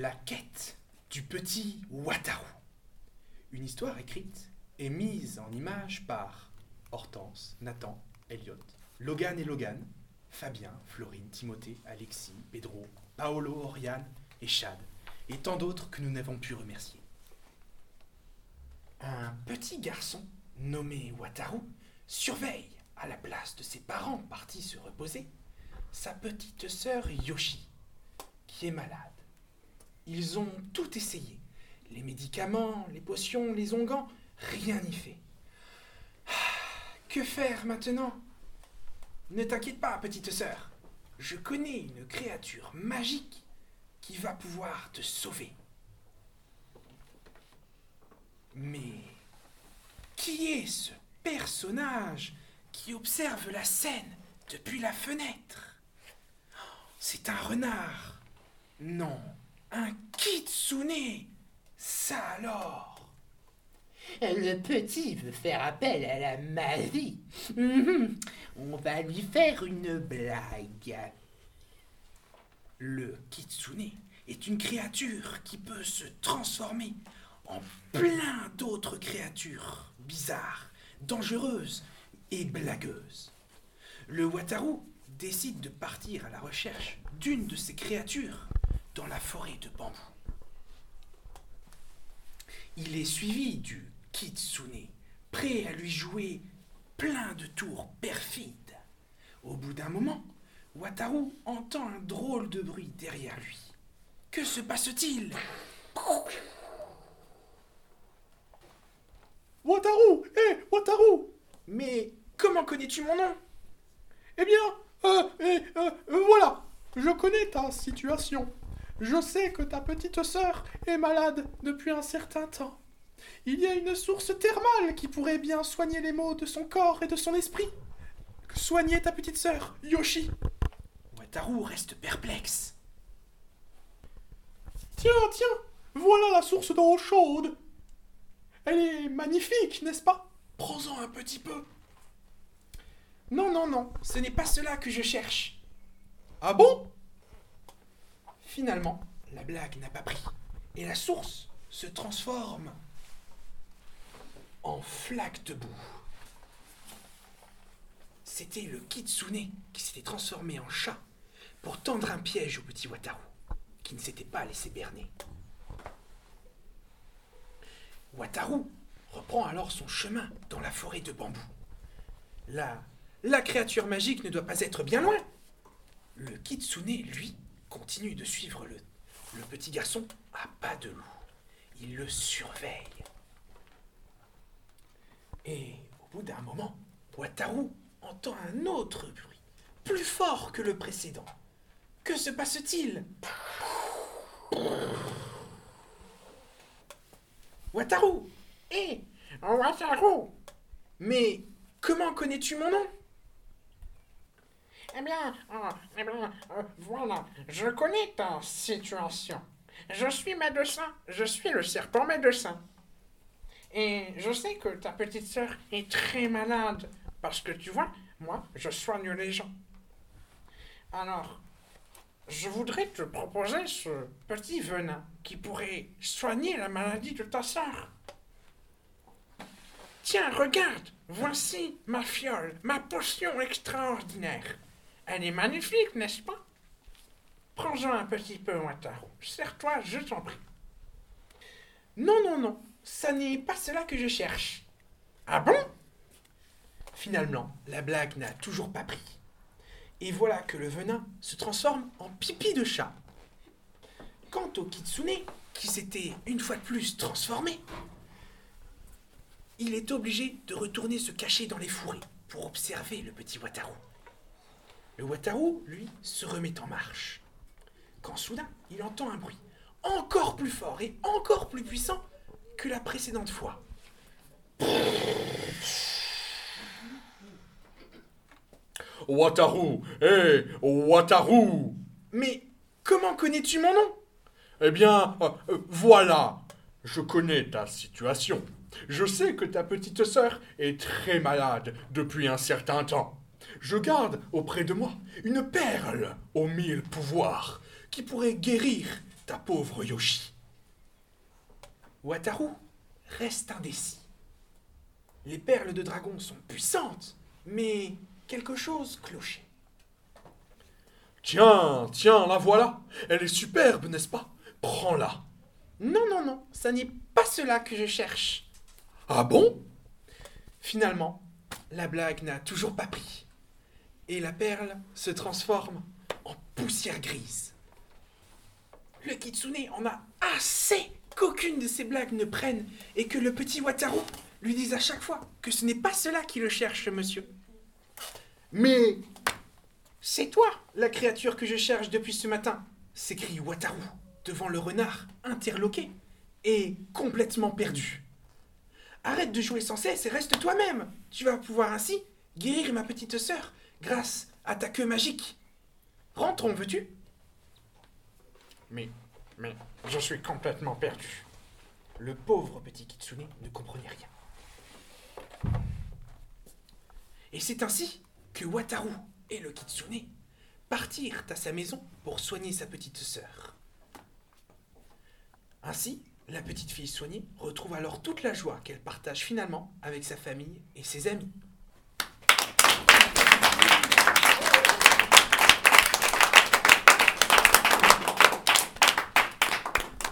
La quête du petit Wataru. Une histoire écrite et mise en image par Hortense, Nathan, Elliot, Logan et Logan, Fabien, Florine, Timothée, Alexis, Pedro, Paolo, Oriane et Chad, et tant d'autres que nous n'avons pu remercier. Un petit garçon nommé Wataru surveille, à la place de ses parents partis se reposer, sa petite sœur Yoshi, qui est malade. Ils ont tout essayé. Les médicaments, les potions, les onguents, rien n'y fait. Ah, que faire maintenant? Ne t'inquiète pas, petite sœur. Je connais une créature magique qui va pouvoir te sauver. Mais qui est ce personnage qui observe la scène depuis la fenêtre? C'est un renard. Non, un kitsune. Ça alors Le petit veut faire appel à la magie. Mhm. On va lui faire une blague. Le kitsune est une créature qui peut se transformer en plein d'autres créatures bizarres, dangereuses et blagueuses. Le Wataru décide de partir à la recherche d'une de ces créatures dans la forêt de bambou. Il est suivi du kitsune, prêt à lui jouer plein de tours perfides. Au bout d'un moment, Wataru entend un drôle de bruit derrière lui. Que se passe-t-il? Wataru Hé, Wataru Mais comment connais-tu mon nom? Eh bien, euh, euh, euh, voilà Je connais ta situation. Je sais que ta petite sœur est malade depuis un certain temps. Il y a une source thermale qui pourrait bien soigner les maux de son corps et de son esprit. Soigner ta petite sœur, Yoshi. Wataru reste perplexe. Tiens, tiens, voilà la source d'eau chaude. Elle est magnifique, n'est-ce pas? Prends-en un petit peu. Non, non, non, ce n'est pas cela que je cherche. Ah bon? Finalement, la blague n'a pas pris. Et la source se transforme en flaque de boue. C'était le kitsune qui s'était transformé en chat pour tendre un piège au petit Wataru, qui ne s'était pas laissé berner. Wataru reprend alors son chemin dans la forêt de bambou. Là, la créature magique ne doit pas être bien loin. Le kitsune, lui, continue de suivre le, le petit garçon à pas de loup. Il le surveille. Et au bout d'un moment, Wataru entend un autre bruit, plus fort que le précédent. Que se passe-t-il? Wataru Hé, Wataru Mais comment connais-tu mon nom? Eh bien, euh, eh bien, euh, voilà, je connais ta situation. Je suis médecin, je suis le serpent médecin. Et je sais que ta petite sœur est très malade, parce que tu vois, moi, je soigne les gens. Alors, je voudrais te proposer ce petit venin qui pourrait soigner la maladie de ta sœur. Tiens, regarde, voici ma fiole, ma potion extraordinaire. Elle est magnifique, n'est-ce pas? Prends-en un petit peu, Wataru. Serre-toi, je t'en prie. Non, non, non, ça n'est pas cela que je cherche. Ah bon? Finalement, la blague n'a toujours pas pris. Et voilà que le venin se transforme en pipi de chat. Quant au kitsune, qui s'était une fois de plus transformé, il est obligé de retourner se cacher dans les fourrés pour observer le petit Wataru. Le Wataru, lui, se remet en marche. Quand soudain, il entend un bruit encore plus fort et encore plus puissant que la précédente fois. Wataru Hé, Wataru Mais comment connais-tu mon nom? Eh bien, euh, euh, voilà Je connais ta situation. Je sais que ta petite sœur est très malade depuis un certain temps. Je garde auprès de moi une perle aux mille pouvoirs qui pourrait guérir ta pauvre Yoshi. Wataru reste indécis. Les perles de dragon sont puissantes, mais quelque chose clochait. Tiens, tiens, la voilà. Elle est superbe, n'est-ce pas? Prends-la. Non, non, non, ça n'est pas cela que je cherche. Ah bon? Finalement, la blague n'a toujours pas pris. Et la perle se transforme en poussière grise. Le kitsune en a assez qu'aucune de ces blagues ne prenne et que le petit Wataru lui dise à chaque fois que ce n'est pas cela qui le cherche, monsieur. Mais c'est toi, la créature que je cherche depuis ce matin, s'écrie Wataru devant le renard, interloqué et complètement perdu. Arrête de jouer sans cesse et reste toi-même. Tu vas pouvoir ainsi guérir ma petite sœur grâce à ta queue magique. Rentrons, veux-tu? Mais, mais, je suis complètement perdu. Le pauvre petit Kitsune ne comprenait rien. Et c'est ainsi que Wataru et le Kitsune partirent à sa maison pour soigner sa petite sœur. Ainsi, la petite fille soignée retrouve alors toute la joie qu'elle partage finalement avec sa famille et ses amis.